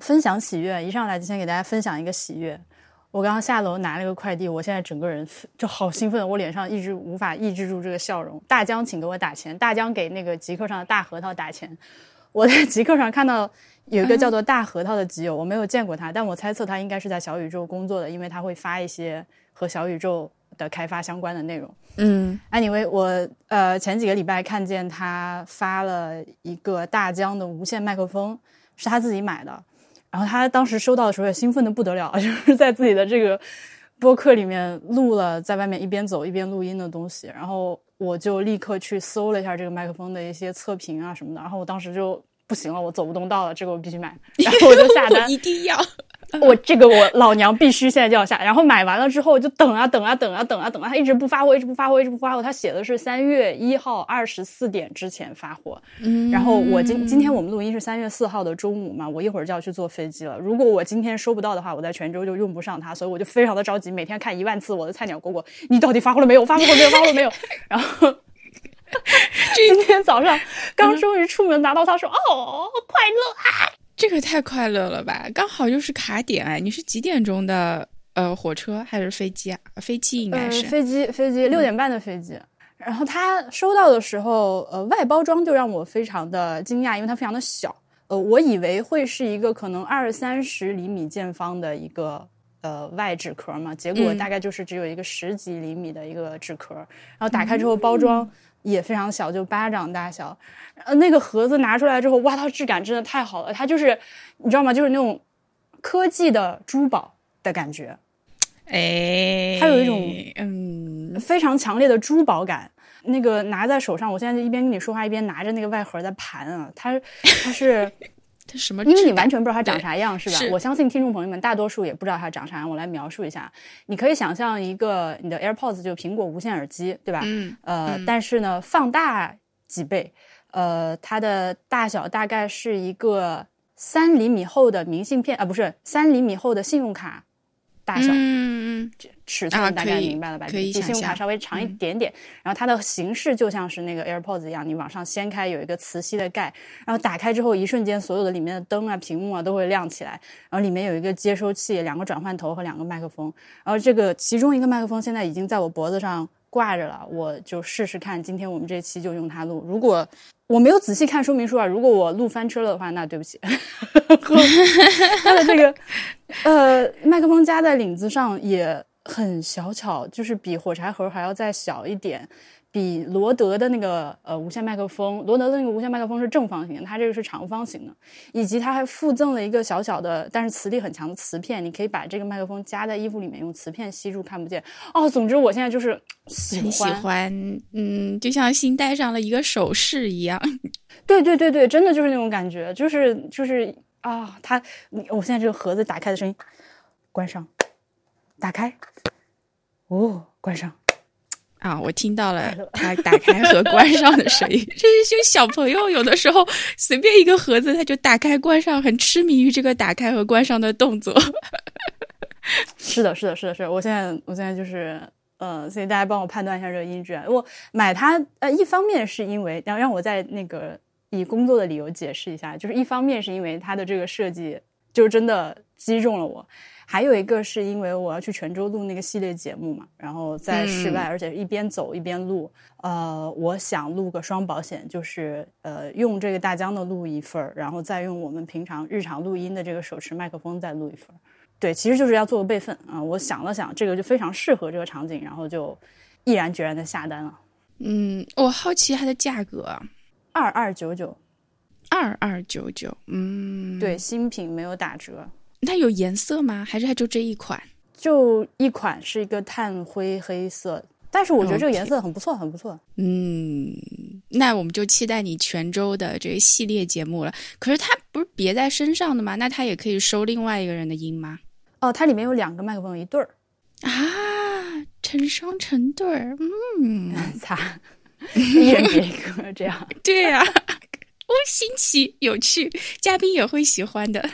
分享喜悦，一上来就先给大家分享一个喜悦。我刚刚下楼拿了个快递，我现在整个人就好兴奋，我脸上一直无法抑制住这个笑容。大疆，请给我打钱！大疆给那个极客上的大核桃打钱！我在极客上看到有一个叫做大核桃的极友，我没有见过他，但我猜测他应该是在小宇宙工作的，因为他会发一些和小宇宙的开发相关的内容。嗯，anyway，我呃前几个礼拜看见他发了一个大疆的无线麦克风，是他自己买的。然后他当时收到的时候也兴奋的不得了，就是在自己的这个播客里面录了在外面一边走一边录音的东西。然后我就立刻去搜了一下这个麦克风的一些测评啊什么的。然后我当时就不行了，我走不动道了，这个我必须买。然后我就下单，一定要。我这个我老娘必须现在就要下，然后买完了之后就等啊等啊等啊等啊等啊，他一直不发货，一直不发货，一直不发货。他写的是三月一号二十四点之前发货。嗯，然后我今今天我们录音是三月四号的中午嘛，我一会儿就要去坐飞机了。如果我今天收不到的话，我在泉州就用不上它，所以我就非常的着急，每天看一万次我的菜鸟蝈蝈，你到底发货了没有？发货了没有？发货了没有？然后今天早上刚终于出门拿到它，说哦，快乐啊！这个太快乐了吧！刚好又是卡点哎，你是几点钟的呃火车还是飞机啊？飞机应该是飞机，飞机六点半的飞机。然后他收到的时候，呃，外包装就让我非常的惊讶，因为它非常的小。呃，我以为会是一个可能二三十厘米见方的一个呃外纸壳嘛，结果大概就是只有一个十几厘米的一个纸壳。然后打开之后，包装也非常小，就巴掌大小。呃，那个盒子拿出来之后，哇，它质感真的太好了。它就是你知道吗？就是那种科技的珠宝的感觉。哎，它有一种嗯非常强烈的珠宝感。那个拿在手上，我现在就一边跟你说话，一边拿着那个外盒在盘啊。它它是它什么？因为你完全不知道它长啥样，是吧？是我相信听众朋友们大多数也不知道它长啥样。我来描述一下，你可以想象一个你的 AirPods 就苹果无线耳机，对吧？嗯呃，但是呢，放大几倍。呃，它的大小大概是一个三厘米厚的明信片啊，不是三厘米厚的信用卡大小，嗯嗯尺寸大概明白了吧？可以比信用卡稍微长一点点。然后它的形式就像是那个 AirPods 一样，你往上掀开有一个磁吸的盖，然后打开之后，一瞬间所有的里面的灯啊、屏幕啊都会亮起来。然后里面有一个接收器、两个转换头和两个麦克风。然后这个其中一个麦克风现在已经在我脖子上挂着了，我就试试看。今天我们这期就用它录。如果我没有仔细看说明书啊，如果我录翻车了的话，那对不起。它的这个呃麦克风夹在领子上也很小巧，就是比火柴盒还要再小一点，比罗德的那个呃无线麦克风，罗德的那个无线麦克风是正方形，它这个是长方形的，以及它还附赠了一个小小的但是磁力很强的磁片，你可以把这个麦克风夹在衣服里面，用磁片吸住看不见。哦，总之我现在就是喜你喜欢，嗯，就像新戴上了一个首饰一样。对对对对，真的就是那种感觉，就是就是啊，它，我现在这个盒子打开的声音，关上，打开，哦，关上。啊，我听到了它打开和关上的声音。这是就小朋友有的时候 随便一个盒子，他就打开关上，很痴迷于这个打开和关上的动作。是的，是的，是的，是的。我现在，我现在就是，呃，所以大家帮我判断一下这个音质。我买它，呃，一方面是因为，让让我在那个以工作的理由解释一下，就是一方面是因为它的这个设计就是真的击中了我。还有一个是因为我要去泉州录那个系列节目嘛，然后在室外，而且一边走一边录。呃，我想录个双保险，就是呃用这个大疆的录一份儿，然后再用我们平常日常录音的这个手持麦克风再录一份儿。对，其实就是要做个备份啊。我想了想，这个就非常适合这个场景，然后就毅然决然的下单了。嗯，我好奇它的价格，二二九九，二二九九。嗯，对，新品没有打折。它有颜色吗？还是它就这一款？就一款是一个炭灰黑色，但是我觉得这个颜色很不错，很不错。嗯，那我们就期待你泉州的这个系列节目了。可是它不是别在身上的吗？那它也可以收另外一个人的音吗？哦，它里面有两个麦克风，一对儿啊，成双成对儿。嗯，擦，一人别一个，这样。对呀、哦，新奇有趣，嘉宾也会喜欢的。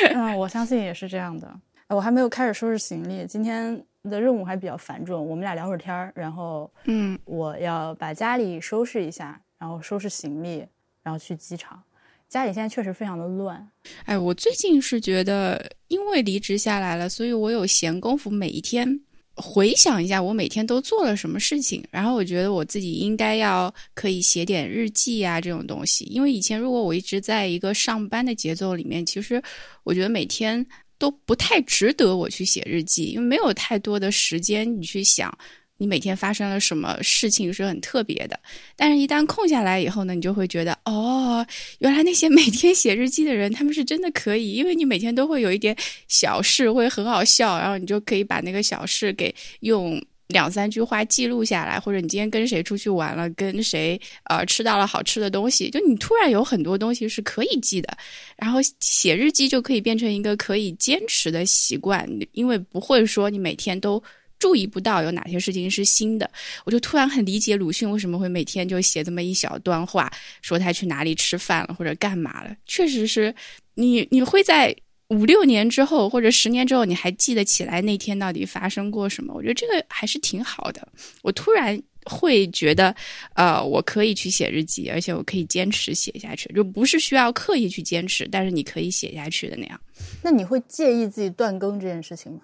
嗯，我相信也是这样的。我还没有开始收拾行李，今天的任务还比较繁重。我们俩聊会儿天儿，然后嗯，我要把家里收拾一下，然后收拾行李，然后去机场。家里现在确实非常的乱。哎，我最近是觉得，因为离职下来了，所以我有闲工夫，每一天回想一下我每天都做了什么事情。然后我觉得我自己应该要可以写点日记啊，这种东西。因为以前如果我一直在一个上班的节奏里面，其实我觉得每天都不太值得我去写日记，因为没有太多的时间你去想。你每天发生了什么事情是很特别的，但是，一旦空下来以后呢，你就会觉得，哦，原来那些 每天写日记的人，他们是真的可以，因为你每天都会有一点小事会很好笑，然后你就可以把那个小事给用两三句话记录下来，或者你今天跟谁出去玩了，跟谁呃吃到了好吃的东西，就你突然有很多东西是可以记的，然后写日记就可以变成一个可以坚持的习惯，因为不会说你每天都。注意不到有哪些事情是新的，我就突然很理解鲁迅为什么会每天就写这么一小段话，说他去哪里吃饭了或者干嘛了。确实是你，你会在五六年之后或者十年之后，你还记得起来那天到底发生过什么？我觉得这个还是挺好的。我突然会觉得，呃，我可以去写日记，而且我可以坚持写下去，就不是需要刻意去坚持，但是你可以写下去的那样。那你会介意自己断更这件事情吗？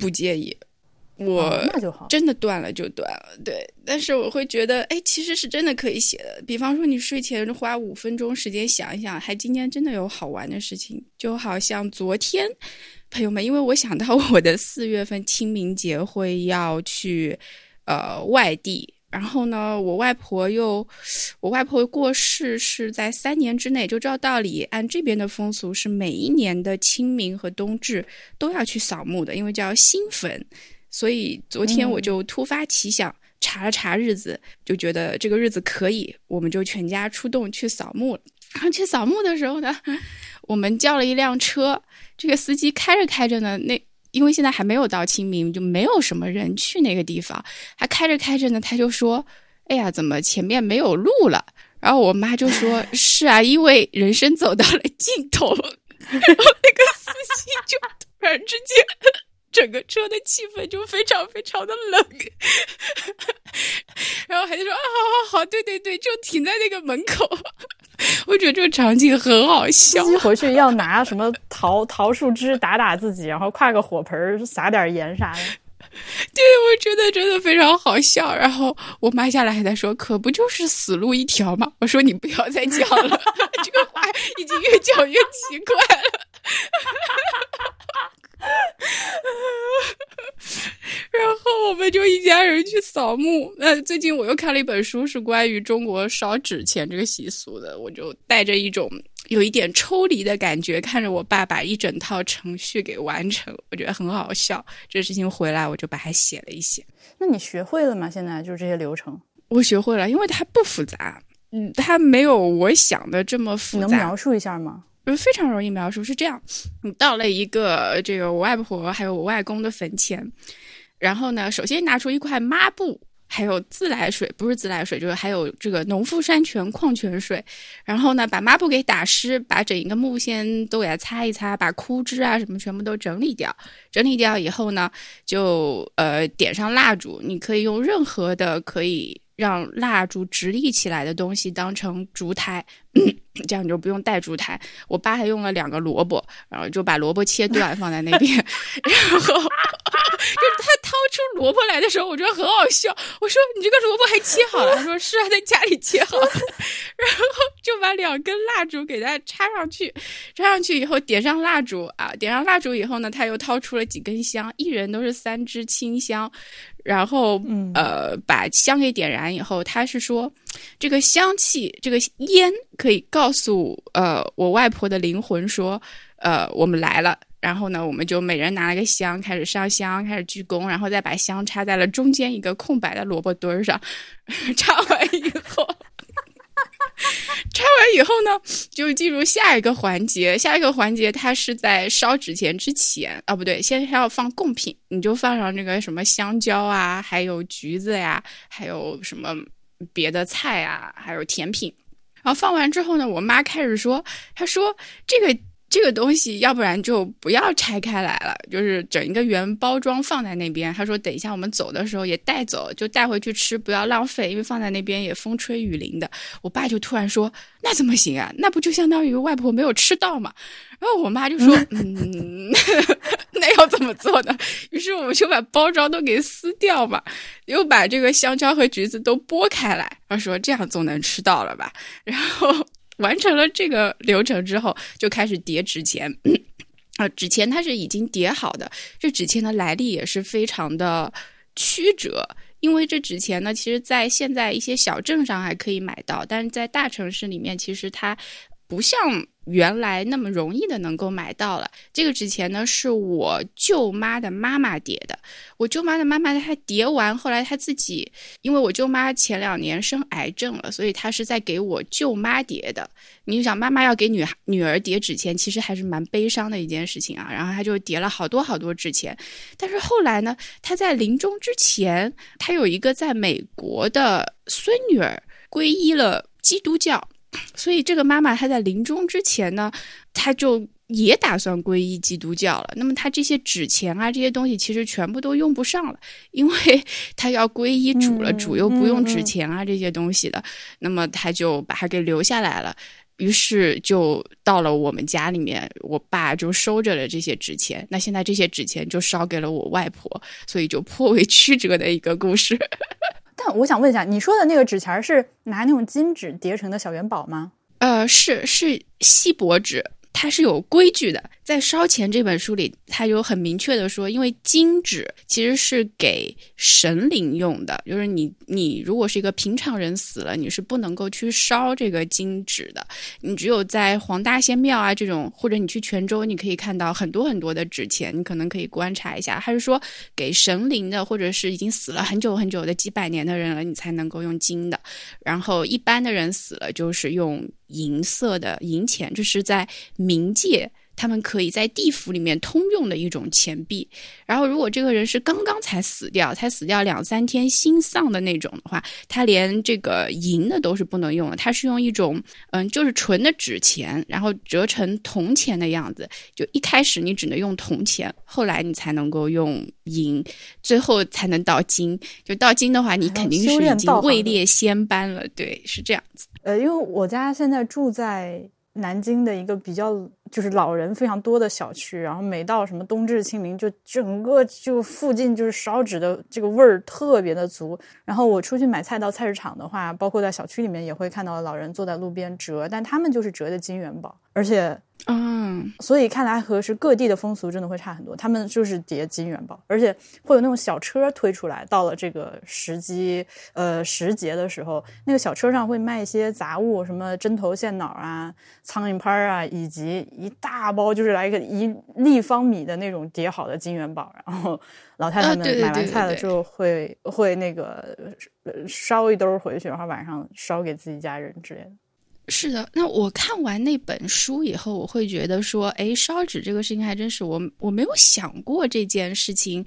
不介意。我那就好，真的断了就断了，对。但是我会觉得，哎，其实是真的可以写的。比方说，你睡前花五分钟时间想一想，还今天真的有好玩的事情，就好像昨天，朋友们，因为我想到我的四月份清明节会要去呃外地，然后呢，我外婆又我外婆过世是在三年之内，就照道理按这边的风俗是每一年的清明和冬至都要去扫墓的，因为叫新坟。所以昨天我就突发奇想，查了查日子，就觉得这个日子可以，我们就全家出动去扫墓了。然后去扫墓的时候呢，我们叫了一辆车，这个司机开着开着呢，那因为现在还没有到清明，就没有什么人去那个地方。他开着开着呢，他就说：“哎呀，怎么前面没有路了？”然后我妈就说：“是啊，因为人生走到了尽头。”然后那个司机就突然之间。整个车的气氛就非常非常的冷，然后还就说啊，好好好，对对对，就停在那个门口。我觉得这个场景很好笑。回去要拿什么桃 桃树枝打打自己，然后挎个火盆撒点盐啥的。对，我觉得真的非常好笑。然后我妈下来还在说：“可不就是死路一条吗？”我说：“你不要再讲了，这个话已经越讲越奇怪了。” 然后我们就一家人去扫墓。那最近我又看了一本书，是关于中国烧纸钱这个习俗的。我就带着一种有一点抽离的感觉，看着我爸把一整套程序给完成，我觉得很好笑。这事情回来，我就把它写了一写。那你学会了吗？现在就是这些流程，我学会了，因为它不复杂。嗯，它没有我想的这么复杂。能描述一下吗？就非常容易描述，是这样：你到了一个这个我外婆还有我外公的坟前，然后呢，首先拿出一块抹布，还有自来水，不是自来水，就是还有这个农夫山泉矿泉水，然后呢，把抹布给打湿，把整一个木先都给它擦一擦，把枯枝啊什么全部都整理掉。整理掉以后呢，就呃点上蜡烛，你可以用任何的可以。让蜡烛直立起来的东西当成烛台，这样你就不用带烛台。我爸还用了两个萝卜，然后就把萝卜切断放在那边，然后就是他掏出萝卜来的时候，我觉得很好笑。我说：“你这个萝卜还切好了？”他说：“是啊，在家里切好了。”然后就把两根蜡烛给它插上去，插上去以后点上蜡烛啊，点上蜡烛以后呢，他又掏出了几根香，一人都是三支清香。然后，呃，把香给点燃以后，他是说，这个香气，这个烟可以告诉呃我外婆的灵魂说，呃，我们来了。然后呢，我们就每人拿了个香，开始上香，开始鞠躬，然后再把香插在了中间一个空白的萝卜墩儿上。插完以后。拆完以后呢，就进入下一个环节。下一个环节，它是在烧纸钱之前啊，不对，先还要放贡品，你就放上那个什么香蕉啊，还有橘子呀，还有什么别的菜啊，还有甜品。然后放完之后呢，我妈开始说，她说这个这个东西要不然就不要拆开来了，就是整一个原包装放在那边。他说等一下我们走的时候也带走，就带回去吃，不要浪费，因为放在那边也风吹雨淋的。我爸就突然说：“那怎么行啊？那不就相当于外婆没有吃到嘛？”然后我妈就说：“ 嗯，那要怎么做呢？”于是我们就把包装都给撕掉嘛，又把这个香蕉和橘子都剥开来，然后说这样总能吃到了吧？然后。完成了这个流程之后，就开始叠纸钱。啊，纸钱它是已经叠好的。这纸钱的来历也是非常的曲折，因为这纸钱呢，其实在现在一些小镇上还可以买到，但是在大城市里面，其实它不像。原来那么容易的能够买到了这个纸钱呢，是我舅妈的妈妈叠的。我舅妈的妈妈她叠完，后来她自己，因为我舅妈前两年生癌症了，所以她是在给我舅妈叠的。你就想，妈妈要给女女儿叠纸钱，其实还是蛮悲伤的一件事情啊。然后她就叠了好多好多纸钱，但是后来呢，她在临终之前，她有一个在美国的孙女儿皈依了基督教。所以，这个妈妈她在临终之前呢，她就也打算皈依基督教了。那么，她这些纸钱啊，这些东西其实全部都用不上了，因为她要皈依主了，主又不用纸钱啊这些东西的。那么，她就把它给留下来了。于是，就到了我们家里面，我爸就收着了这些纸钱。那现在这些纸钱就烧给了我外婆，所以就颇为曲折的一个故事。但我想问一下，你说的那个纸钱儿是拿那种金纸叠成的小元宝吗？呃，是是锡箔纸。它是有规矩的，在《烧钱》这本书里，它有很明确的说，因为金纸其实是给神灵用的，就是你你如果是一个平常人死了，你是不能够去烧这个金纸的，你只有在黄大仙庙啊这种，或者你去泉州，你可以看到很多很多的纸钱，你可能可以观察一下，还是说给神灵的，或者是已经死了很久很久的几百年的人了，你才能够用金的，然后一般的人死了就是用。银色的银钱，这是在冥界。他们可以在地府里面通用的一种钱币，然后如果这个人是刚刚才死掉，才死掉两三天心丧的那种的话，他连这个银的都是不能用的，他是用一种嗯，就是纯的纸钱，然后折成铜钱的样子。就一开始你只能用铜钱，后来你才能够用银，最后才能到金。就到金的话，你肯定是已经位列仙班了。对，是这样子。呃，因为我家现在住在。南京的一个比较就是老人非常多的小区，然后每到什么冬至清明，就整个就附近就是烧纸的这个味儿特别的足。然后我出去买菜到菜市场的话，包括在小区里面也会看到老人坐在路边折，但他们就是折的金元宝，而且。嗯，所以看来和是各地的风俗真的会差很多。他们就是叠金元宝，而且会有那种小车推出来。到了这个时机，呃，时节的时候，那个小车上会卖一些杂物，什么针头线脑啊、苍蝇拍啊，以及一大包就是来一个一立方米的那种叠好的金元宝。然后老太太们买完菜了之后，会会那个烧一兜回去，然后晚上烧给自己家人之类的。是的，那我看完那本书以后，我会觉得说，哎，烧纸这个事情还真是我我没有想过这件事情。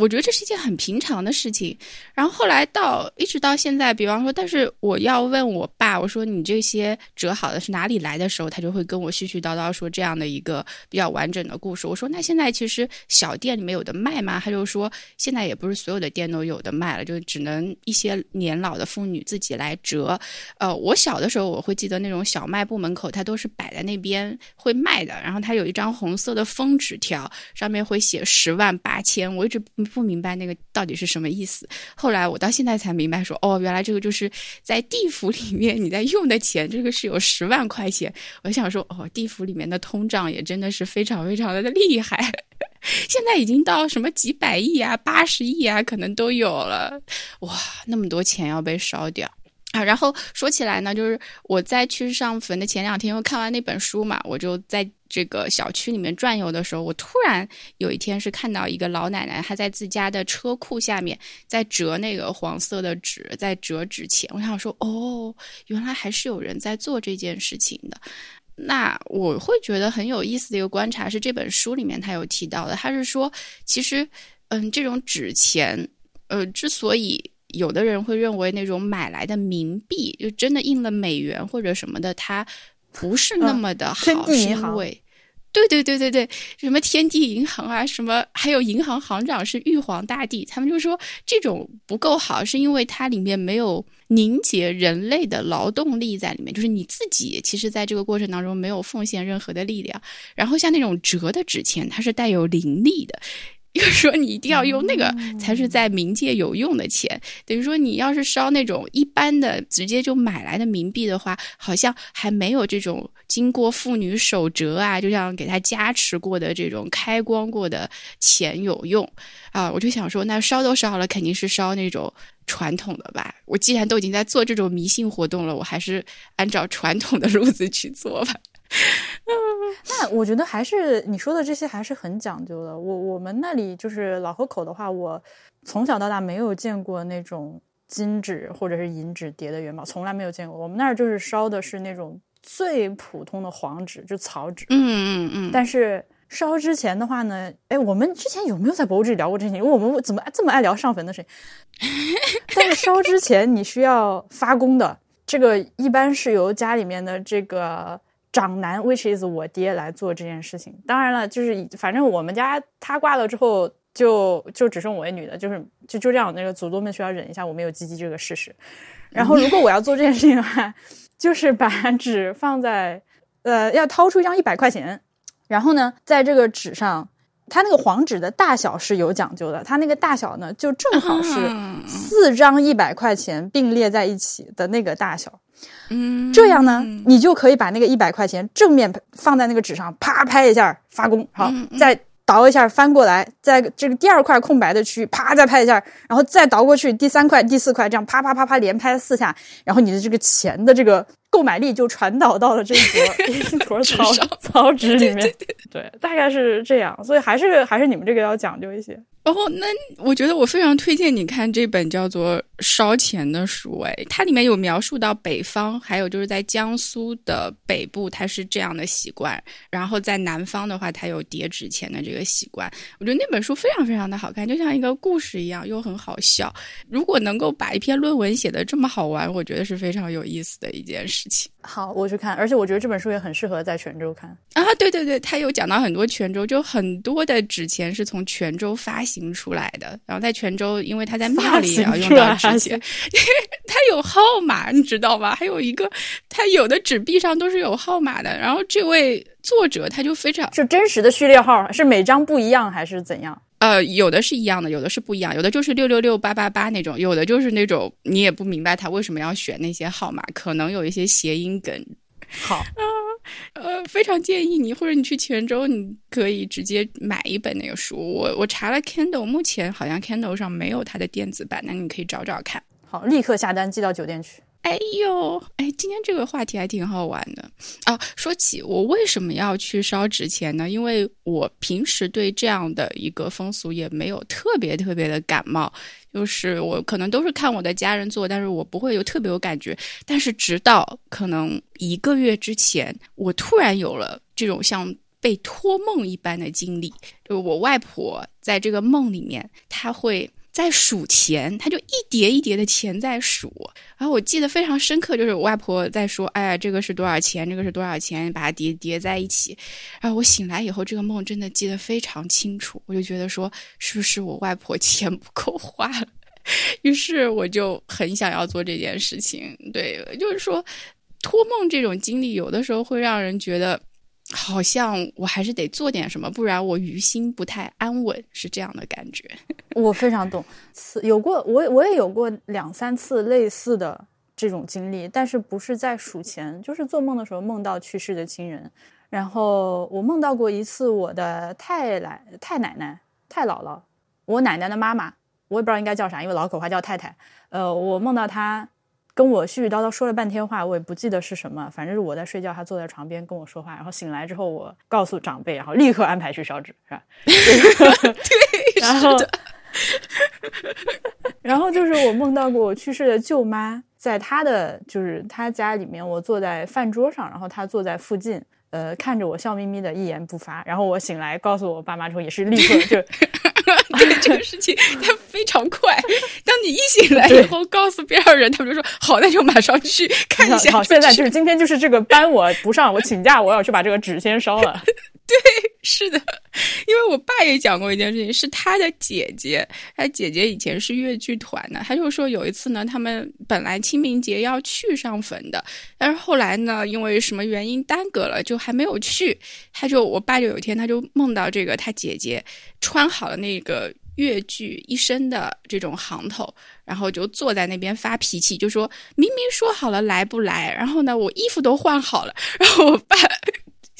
我觉得这是一件很平常的事情，然后后来到一直到现在，比方说，但是我要问我爸，我说你这些折好的是哪里来的时候，他就会跟我絮絮叨叨说这样的一个比较完整的故事。我说那现在其实小店里面有的卖吗？他就说现在也不是所有的店都有的卖了，就只能一些年老的妇女自己来折。呃，我小的时候我会记得那种小卖部门口，它都是摆在那边会卖的，然后它有一张红色的封纸条，上面会写十万八千，我一直。不明白那个到底是什么意思，后来我到现在才明白，说哦，原来这个就是在地府里面你在用的钱，这个是有十万块钱。我想说，哦，地府里面的通胀也真的是非常非常的厉害，现在已经到什么几百亿啊、八十亿啊，可能都有了。哇，那么多钱要被烧掉。啊，然后说起来呢，就是我在去上坟的前两天，又看完那本书嘛，我就在这个小区里面转悠的时候，我突然有一天是看到一个老奶奶，她在自家的车库下面在折那个黄色的纸，在折纸钱。我想说，哦，原来还是有人在做这件事情的。那我会觉得很有意思的一个观察是，这本书里面他有提到的，他是说，其实，嗯，这种纸钱，呃，之所以。有的人会认为那种买来的冥币，就真的印了美元或者什么的，它不是那么的好，是因为，对对对对对，什么天地银行啊，什么还有银行行长是玉皇大帝，他们就说这种不够好，是因为它里面没有凝结人类的劳动力在里面，就是你自己其实在这个过程当中没有奉献任何的力量。然后像那种折的纸钱，它是带有灵力的。又说你一定要用那个才是在冥界有用的钱，等于说你要是烧那种一般的直接就买来的冥币的话，好像还没有这种经过妇女手折啊，就像给他加持过的这种开光过的钱有用啊。我就想说，那烧都烧了，肯定是烧那种传统的吧。我既然都已经在做这种迷信活动了，我还是按照传统的路子去做吧。那我觉得还是你说的这些还是很讲究的。我我们那里就是老河口的话，我从小到大没有见过那种金纸或者是银纸叠的元宝，从来没有见过。我们那儿就是烧的是那种最普通的黄纸，就草纸。嗯嗯嗯。但是烧之前的话呢，哎，我们之前有没有在博物志里聊过这些？因为我们怎么这么爱聊上坟的事情？但是烧之前你需要发功的，这个一般是由家里面的这个。长男，which is 我爹来做这件事情。当然了，就是反正我们家他挂了之后，就就只剩我一女的，就是就就这样。那个祖宗们需要忍一下我没有鸡鸡这个事实。然后，如果我要做这件事情的话，就是把纸放在呃，要掏出一张一百块钱，然后呢，在这个纸上，它那个黄纸的大小是有讲究的。它那个大小呢，就正好是四张一百块钱并列在一起的那个大小。嗯，这样呢，你就可以把那个一百块钱正面放在那个纸上，啪拍一下发功，好，再倒一下翻过来，在这个第二块空白的区域，啪再拍一下，然后再倒过去第三块、第四块，这样啪啪啪啪连拍四下，然后你的这个钱的这个购买力就传导到了这一坨 一坨草草纸里面，对，大概是这样，所以还是还是你们这个要讲究一些。然后，那我觉得我非常推荐你看这本叫做《烧钱》的书，哎，它里面有描述到北方，还有就是在江苏的北部，它是这样的习惯；然后在南方的话，它有叠纸钱的这个习惯。我觉得那本书非常非常的好看，就像一个故事一样，又很好笑。如果能够把一篇论文写得这么好玩，我觉得是非常有意思的一件事情。好，我去看，而且我觉得这本书也很适合在泉州看啊！对对对，他有讲到很多泉州，就很多的纸钱是从泉州发行出来的。然后在泉州，因为他在庙里也要用到纸钱，因为 他有号码，你知道吗？还有一个，他有的纸币上都是有号码的。然后这位作者他就非常是真实的序列号，是每张不一样还是怎样？呃，有的是一样的，有的是不一样，有的就是六六六八八八那种，有的就是那种你也不明白他为什么要选那些号码，可能有一些谐音梗。好啊，呃，非常建议你，或者你去泉州，你可以直接买一本那个书。我我查了 Kindle，目前好像 Kindle 上没有它的电子版，那你可以找找看。好，立刻下单寄到酒店去。哎呦，哎，今天这个话题还挺好玩的啊！说起我为什么要去烧纸钱呢？因为我平时对这样的一个风俗也没有特别特别的感冒，就是我可能都是看我的家人做，但是我不会有特别有感觉。但是直到可能一个月之前，我突然有了这种像被托梦一般的经历，就我外婆在这个梦里面，她会。在数钱，他就一叠一叠的钱在数，然后我记得非常深刻，就是我外婆在说：“哎呀，这个是多少钱？这个是多少钱？把它叠叠在一起。”然后我醒来以后，这个梦真的记得非常清楚，我就觉得说，是不是我外婆钱不够花了？于是我就很想要做这件事情。对，就是说，托梦这种经历，有的时候会让人觉得。好像我还是得做点什么，不然我于心不太安稳，是这样的感觉。我非常懂，有过我我也有过两三次类似的这种经历，但是不是在数钱，就是做梦的时候梦到去世的亲人。然后我梦到过一次我的太奶太奶奶太姥姥，我奶奶的妈妈，我也不知道应该叫啥，因为老口话叫太太。呃，我梦到她。跟我絮絮叨叨说了半天话，我也不记得是什么，反正是我在睡觉，他坐在床边跟我说话，然后醒来之后，我告诉长辈，然后立刻安排去烧纸，是吧？对，然后，然后就是我梦到过我去世的舅妈，在她的就是她家里面，我坐在饭桌上，然后她坐在附近，呃，看着我笑眯眯的，一言不发。然后我醒来告诉我爸妈之后，也是立刻就。对这个事情，它非常快。当你一醒来以后，告诉边上人，他们就说：“好，那就马上去看一下。”好，现在就是今天就是这个班我不上，我请假，我要去把这个纸先烧了。对，是的，因为我爸也讲过一件事情，是他的姐姐，他姐姐以前是越剧团的，他就说有一次呢，他们本来清明节要去上坟的，但是后来呢，因为什么原因耽搁了，就还没有去。他就我爸就有一天他就梦到这个他姐姐穿好了那个越剧一身的这种行头，然后就坐在那边发脾气，就说明明说好了来不来，然后呢我衣服都换好了，然后我爸。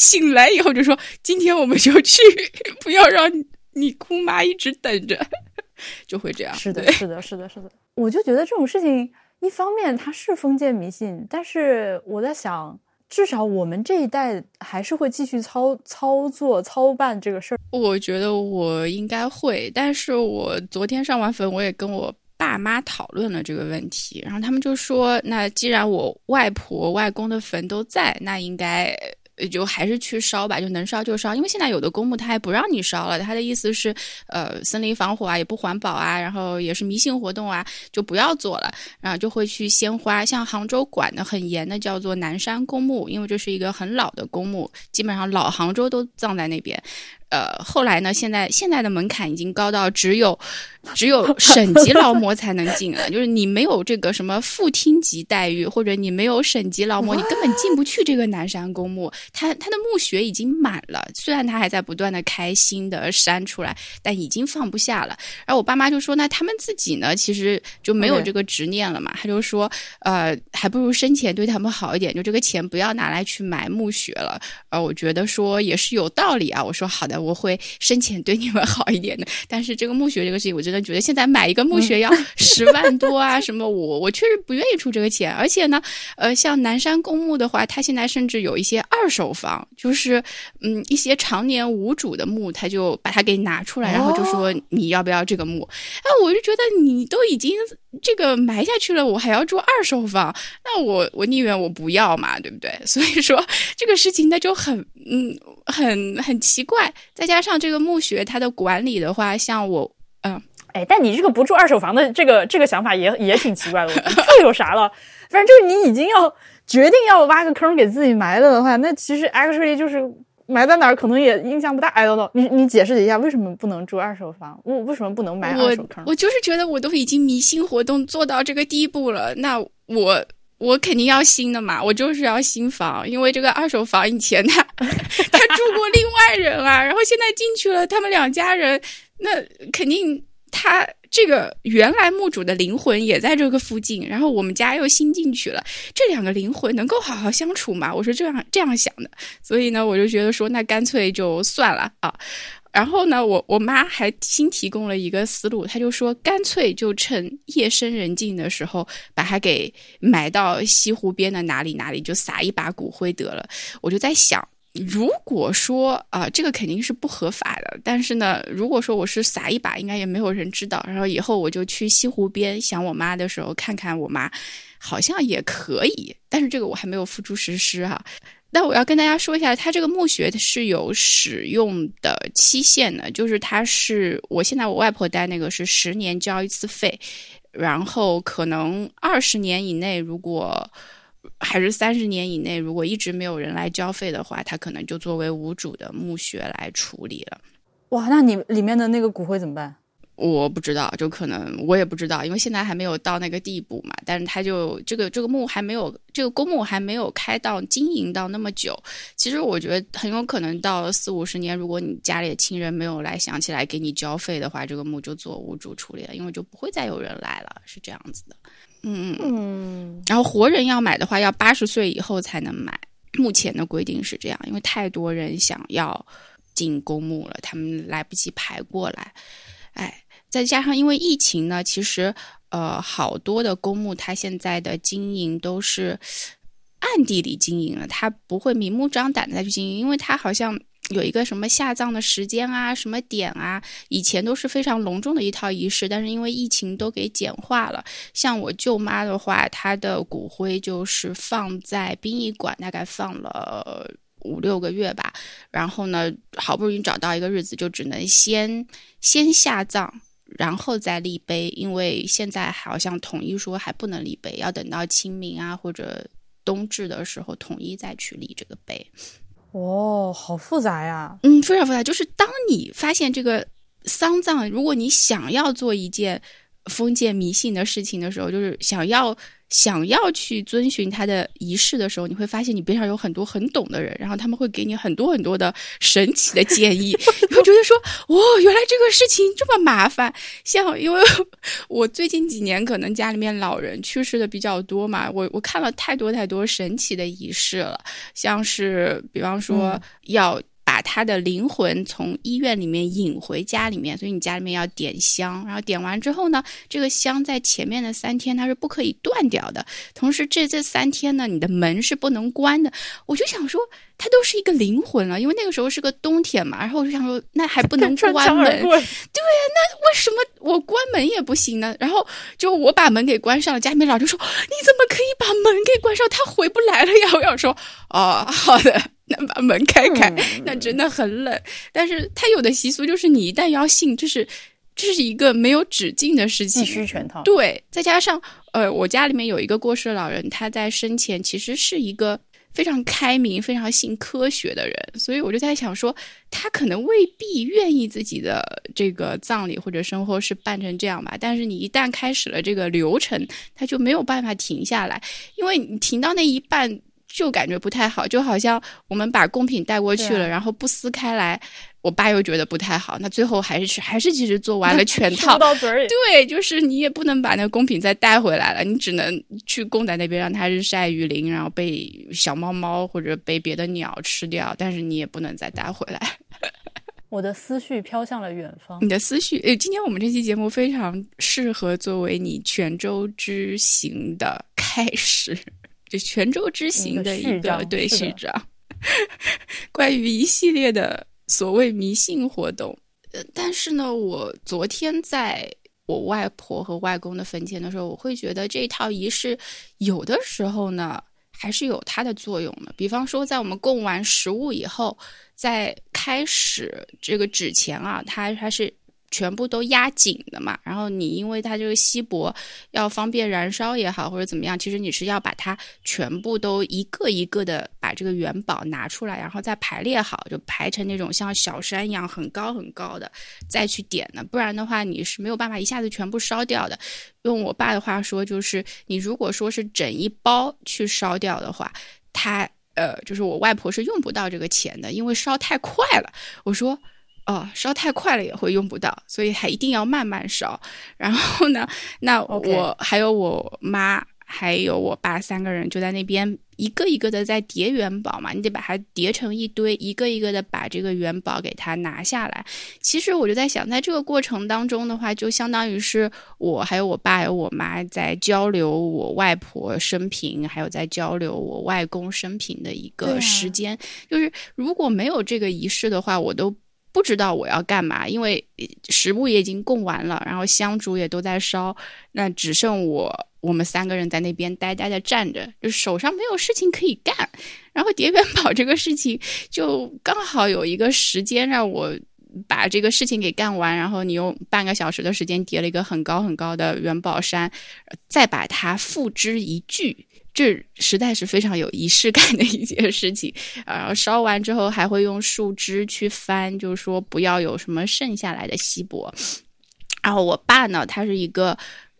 醒来以后就说：“今天我们就去，不要让你姑妈一直等着。”就会这样。是的，是的，是的，是的。我就觉得这种事情，一方面它是封建迷信，但是我在想，至少我们这一代还是会继续操操作操办这个事儿。我觉得我应该会，但是我昨天上完坟，我也跟我爸妈讨论了这个问题，然后他们就说：“那既然我外婆、外公的坟都在，那应该。”就还是去烧吧，就能烧就烧，因为现在有的公墓它还不让你烧了，他的意思是，呃，森林防火啊，也不环保啊，然后也是迷信活动啊，就不要做了，然后就会去鲜花。像杭州管的很严的叫做南山公墓，因为这是一个很老的公墓，基本上老杭州都葬在那边。呃，后来呢？现在现在的门槛已经高到只有 只有省级劳模才能进了，就是你没有这个什么副厅级待遇，或者你没有省级劳模，你根本进不去这个南山公墓。他他的墓穴已经满了，虽然他还在不断的开新的山出来，但已经放不下了。然后我爸妈就说：“那他们自己呢？其实就没有这个执念了嘛。”他就说：“呃，还不如生前对他们好一点，就这个钱不要拿来去买墓穴了。”呃，我觉得说也是有道理啊。我说好的。我会深浅对你们好一点的，但是这个墓穴这个事情，我真的觉得现在买一个墓穴要 十万多啊！什么我我确实不愿意出这个钱，而且呢，呃，像南山公墓的话，它现在甚至有一些二手房，就是嗯一些常年无主的墓，他就把它给拿出来，然后就说你要不要这个墓？哎，我就觉得你都已经这个埋下去了，我还要住二手房，那我我宁愿我不要嘛，对不对？所以说这个事情那就很嗯很很奇怪。再加上这个墓穴，它的管理的话，像我，嗯，哎，但你这个不住二手房的这个这个想法也也挺奇怪的。这有啥了？反正就是你已经要决定要挖个坑给自己埋了的话，那其实 actually 就是埋在哪儿可能也影响不大。I don't know，你你解释一下为什么不能住二手房？我为什么不能买二手坑？我就是觉得我都已经迷信活动做到这个地步了，那我。我肯定要新的嘛，我就是要新房，因为这个二手房以前他他 住过另外人啊，然后现在进去了，他们两家人，那肯定他这个原来墓主的灵魂也在这个附近，然后我们家又新进去了，这两个灵魂能够好好相处吗？我是这样这样想的，所以呢，我就觉得说，那干脆就算了啊。然后呢，我我妈还新提供了一个思路，她就说干脆就趁夜深人静的时候，把它给埋到西湖边的哪里哪里，就撒一把骨灰得了。我就在想，如果说啊，这个肯定是不合法的，但是呢，如果说我是撒一把，应该也没有人知道。然后以后我就去西湖边想我妈的时候，看看我妈，好像也可以。但是这个我还没有付诸实施哈。那我要跟大家说一下，它这个墓穴是有使用的期限的，就是它是我现在我外婆待那个是十年交一次费，然后可能二十年以内，如果还是三十年以内，如果一直没有人来交费的话，它可能就作为无主的墓穴来处理了。哇，那你里面的那个骨灰怎么办？我不知道，就可能我也不知道，因为现在还没有到那个地步嘛。但是他就这个这个墓还没有，这个公墓还没有开到经营到那么久。其实我觉得很有可能到四五十年，如果你家里的亲人没有来想起来给你交费的话，这个墓就做无主处理了，因为就不会再有人来了，是这样子的。嗯嗯嗯。然后活人要买的话，要八十岁以后才能买。目前的规定是这样，因为太多人想要进公墓了，他们来不及排过来，哎。再加上因为疫情呢，其实呃好多的公墓它现在的经营都是暗地里经营了，它不会明目张胆的再去经营，因为它好像有一个什么下葬的时间啊、什么点啊，以前都是非常隆重的一套仪式，但是因为疫情都给简化了。像我舅妈的话，她的骨灰就是放在殡仪馆，大概放了五六个月吧，然后呢，好不容易找到一个日子，就只能先先下葬。然后再立碑，因为现在好像统一说还不能立碑，要等到清明啊或者冬至的时候统一再去立这个碑。哦，好复杂呀。嗯，非常复杂。就是当你发现这个丧葬，如果你想要做一件封建迷信的事情的时候，就是想要。想要去遵循他的仪式的时候，你会发现你边上有很多很懂的人，然后他们会给你很多很多的神奇的建议。你会觉得说，哇，原来这个事情这么麻烦。像因为我最近几年可能家里面老人去世的比较多嘛，我我看了太多太多神奇的仪式了，像是比方说要。把他的灵魂从医院里面引回家里面，所以你家里面要点香，然后点完之后呢，这个香在前面的三天它是不可以断掉的。同时，这这三天呢，你的门是不能关的。我就想说，它都是一个灵魂了，因为那个时候是个冬天嘛。然后我就想说，那还不能关门？对呀，那为什么我关门也不行呢？然后就我把门给关上了，家里面老就说：“你怎么可以把门给关上？他回不来了呀！”我想说：“哦，好的。”能把门开开，那真的很冷。但是他有的习俗就是，你一旦要信，这是这是一个没有止境的事情，必须全套。对，再加上呃，我家里面有一个过世的老人，他在生前其实是一个非常开明、非常信科学的人，所以我就在想说，他可能未必愿意自己的这个葬礼或者身后是办成这样吧。但是你一旦开始了这个流程，他就没有办法停下来，因为你停到那一半。就感觉不太好，就好像我们把贡品带过去了，然后不撕开来，我爸又觉得不太好。那最后还是还是其实做完了全套，到嘴里对，就是你也不能把那个贡品再带回来了，你只能去供在那边让它日晒雨淋，然后被小猫猫或者被别的鸟吃掉，但是你也不能再带回来。我的思绪飘向了远方。你的思绪，诶，今天我们这期节目非常适合作为你泉州之行的开始。就泉州之行的一个对序章，关于一系列的所谓迷信活动。呃，但是呢，我昨天在我外婆和外公的坟前的时候，我会觉得这套仪式有的时候呢，还是有它的作用的。比方说，在我们供完食物以后，在开始这个纸钱啊，它还是。全部都压紧的嘛，然后你因为它这个锡箔要方便燃烧也好，或者怎么样，其实你是要把它全部都一个一个的把这个元宝拿出来，然后再排列好，就排成那种像小山一样很高很高的，再去点的，不然的话你是没有办法一下子全部烧掉的。用我爸的话说，就是你如果说是整一包去烧掉的话，他呃，就是我外婆是用不到这个钱的，因为烧太快了。我说。哦，烧太快了也会用不到，所以还一定要慢慢烧。然后呢，那我还有我妈，还有我爸三个人就在那边一个一个的在叠元宝嘛，你得把它叠成一堆，一个一个的把这个元宝给它拿下来。其实我就在想，在这个过程当中的话，就相当于是我还有我爸还有我妈在交流我外婆生平，还有在交流我外公生平的一个时间。就是如果没有这个仪式的话，我都。不知道我要干嘛，因为食物也已经供完了，然后香烛也都在烧，那只剩我我们三个人在那边呆呆的站着，就手上没有事情可以干。然后叠元宝这个事情，就刚好有一个时间让我把这个事情给干完，然后你用半个小时的时间叠了一个很高很高的元宝山，再把它付之一炬。这实在是非常有仪式感的一件事情，然后烧完之后还会用树枝去翻，就是说不要有什么剩下来的锡箔。然后我爸呢，他是一个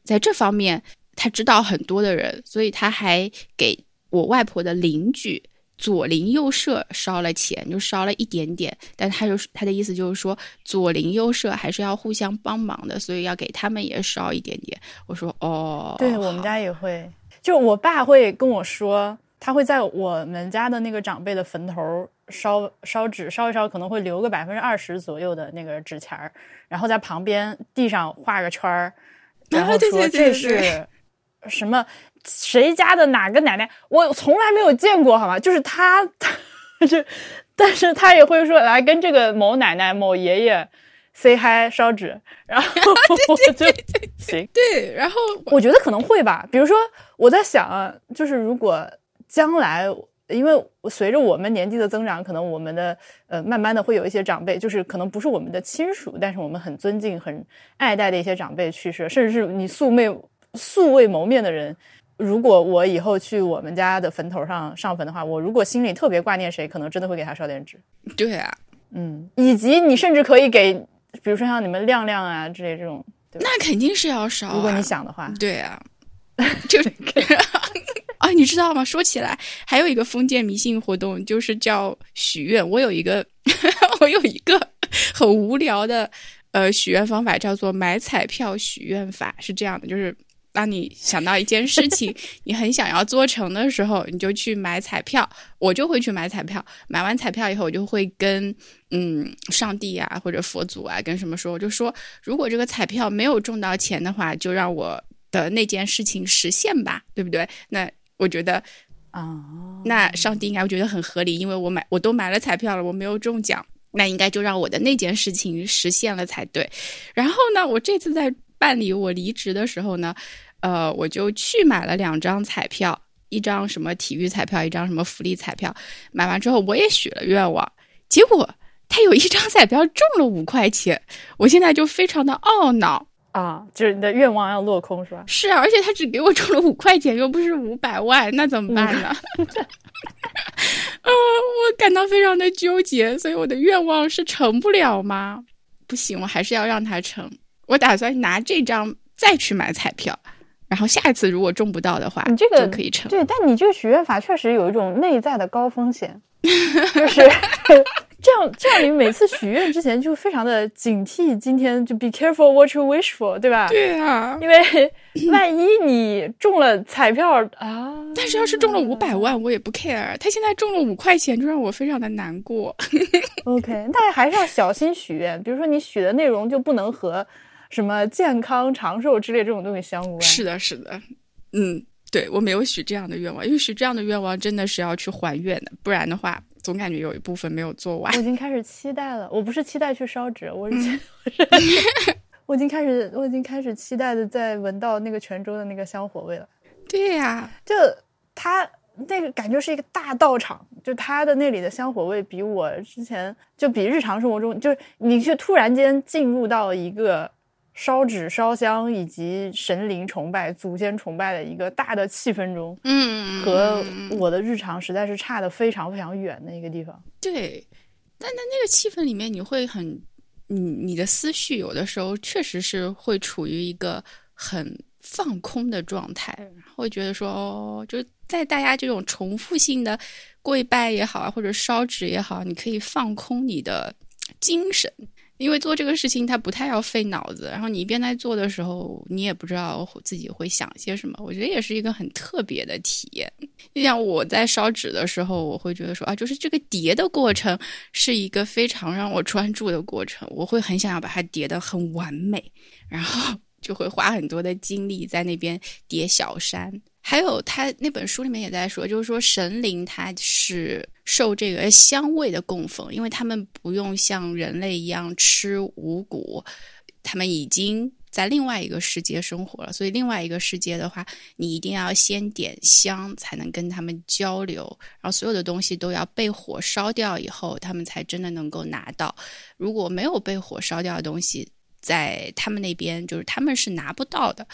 在这方面他知道很多的人，所以他还给我外婆的邻居左邻右舍烧了钱，就烧了一点点。但他就是他的意思就是说，左邻右舍还是要互相帮忙的，所以要给他们也烧一点点。我说哦，对我们家也会。就我爸会跟我说，他会在我们家的那个长辈的坟头烧烧纸，烧一烧可能会留个百分之二十左右的那个纸钱儿，然后在旁边地上画个圈儿，然后说这是 什么谁家的哪个奶奶，我从来没有见过，好吗？就是他，就但是他也会说来跟这个某奶奶、某爷爷。Say hi 烧纸，然后 我就行对，然后我觉得可能会吧。比如说，我在想啊，就是如果将来，因为随着我们年纪的增长，可能我们的呃，慢慢的会有一些长辈，就是可能不是我们的亲属，但是我们很尊敬、很爱戴的一些长辈去世，甚至是你素昧素未谋面的人如果我以后去我们家的坟头上上坟的话，我如果心里特别挂念谁，可能真的会给他烧点纸。对啊，嗯，以及你甚至可以给，比如说像你们亮亮啊之类这种，那肯定是要少、啊。如果你想的话，对啊，就是啊，你知道吗？说起来，还有一个封建迷信活动，就是叫许愿。我有一个，我有一个很无聊的呃许愿方法，叫做买彩票许愿法。是这样的，就是当你想到一件事情，你很想要做成的时候，你就去买彩票。我就会去买彩票，买完彩票以后，我就会跟嗯上帝啊或者佛祖啊跟什么说，我就说，如果这个彩票没有中到钱的话，就让我的那件事情实现吧，对不对？那我觉得，啊，那上帝应该会觉得很合理，因为我买我都买了彩票了，我没有中奖，那应该就让我的那件事情实现了才对。然后呢，我这次在办理我离职的时候呢，呃，我就去买了两张彩票，一张什么体育彩票，一张什么福利彩票。买完之后，我也许了愿望，结果他有一张彩票中了五块钱，我现在就非常的懊恼。啊，就是你的愿望要落空是吧？是啊，而且他只给我中了五块钱，又不是五百万，那怎么办呢？嗯，我感到非常的纠结，所以我的愿望是成不了吗？不行，我还是要让它成。我打算拿这张再去买彩票，然后下一次如果中不到的话，你这个就可以成。对，但你这个许愿法确实有一种内在的高风险，就是这样，这样你每次许愿之前就非常的警惕，今天就 be careful what you wish for，对吧？对啊，因为万一你中了彩票啊，但是要是中了五百万，我也不 care。他现在中了五块钱，就让我非常的难过。OK，但是还是要小心许愿，比如说你许的内容就不能和什么健康长寿之类这种东西相关。是的，是的，嗯，对我没有许这样的愿望，因为许这样的愿望真的是要去还愿的，不然的话，总感觉有一部分没有做完我。已经开始期待了，我不是期待去烧纸，我是，嗯我 是我已经开始，我已经开始期待的在闻到那个泉州的那个香火味了。对呀、就它那个感觉是一个大道场，就它的那里的香火味比我之前就比日常生活中，就是你却突然间进入到一个烧纸烧香以及神灵崇拜、祖先崇拜的一个大的气氛中，嗯，和我的日常实在是差的非常非常远的一个地方。对，但在那个气氛里面，你会很，你你的思绪有的时候确实是会处于一个很放空的状态，会觉得说，哦，就在大家这种重复性的跪拜也好啊，或者烧纸也好，你可以放空你的精神。因为做这个事情它不太要费脑子，然后你一边在做的时候，你也不知道自己会想些什么。我觉得也是一个很特别的体验。就像我在烧纸的时候，我会觉得说啊，就是这个叠的过程是一个非常让我专注的过程，我会很想要把它叠得很完美，然后就会花很多的精力在那边叠小山。还有他那本书里面也在说，就是说神灵他是受这个香味的供奉，因为他们不用像人类一样吃五谷，他们已经在另外一个世界生活了，所以另外一个世界的话，你一定要先点香才能跟他们交流，然后所有的东西都要被火烧掉以后，他们才真的能够拿到。如果没有被火烧掉的东西，在他们那边就是他们是拿不到的。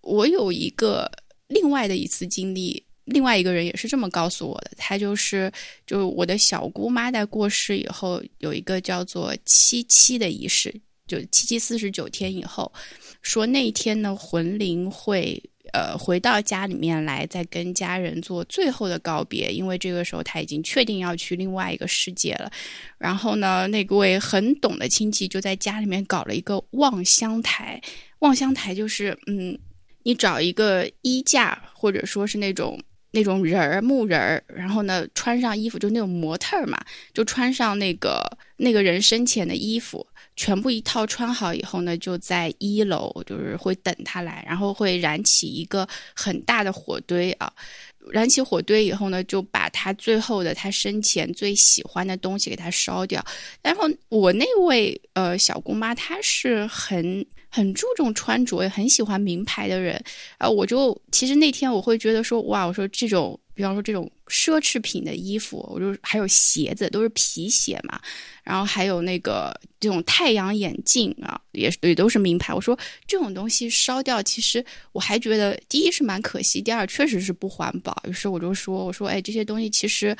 我有一个另外的一次经历，另外一个人也是这么告诉我的，他就是就是我的小姑妈在过世以后，有一个叫做七七的仪式，就七七四十九天以后，说那一天呢，魂灵会呃回到家里面来，再跟家人做最后的告别，因为这个时候他已经确定要去另外一个世界了。然后呢，那位很懂的亲戚就在家里面搞了一个望乡台，望乡台就是嗯。你找一个衣架，或者说是那种那种人儿木人儿，然后呢穿上衣服，就那种模特儿嘛，就穿上那个那个人生前的衣服，全部一套穿好以后呢，就在一楼，就是会等他来，然后会燃起一个很大的火堆啊。燃起火堆以后呢，就把他最后的他生前最喜欢的东西给他烧掉。然后我那位呃小姑妈，她是很很注重穿着，也很喜欢名牌的人。啊，我就其实那天我会觉得说，哇，我说这种比方说这种奢侈品的衣服，我就还有鞋子都是皮鞋嘛，然后还有那个这种太阳眼镜啊，也也都是名牌。我说这种东西烧掉，其实我还觉得第一是蛮可惜，第二确实是不环保。于是我就说，我说哎，这些东西其实。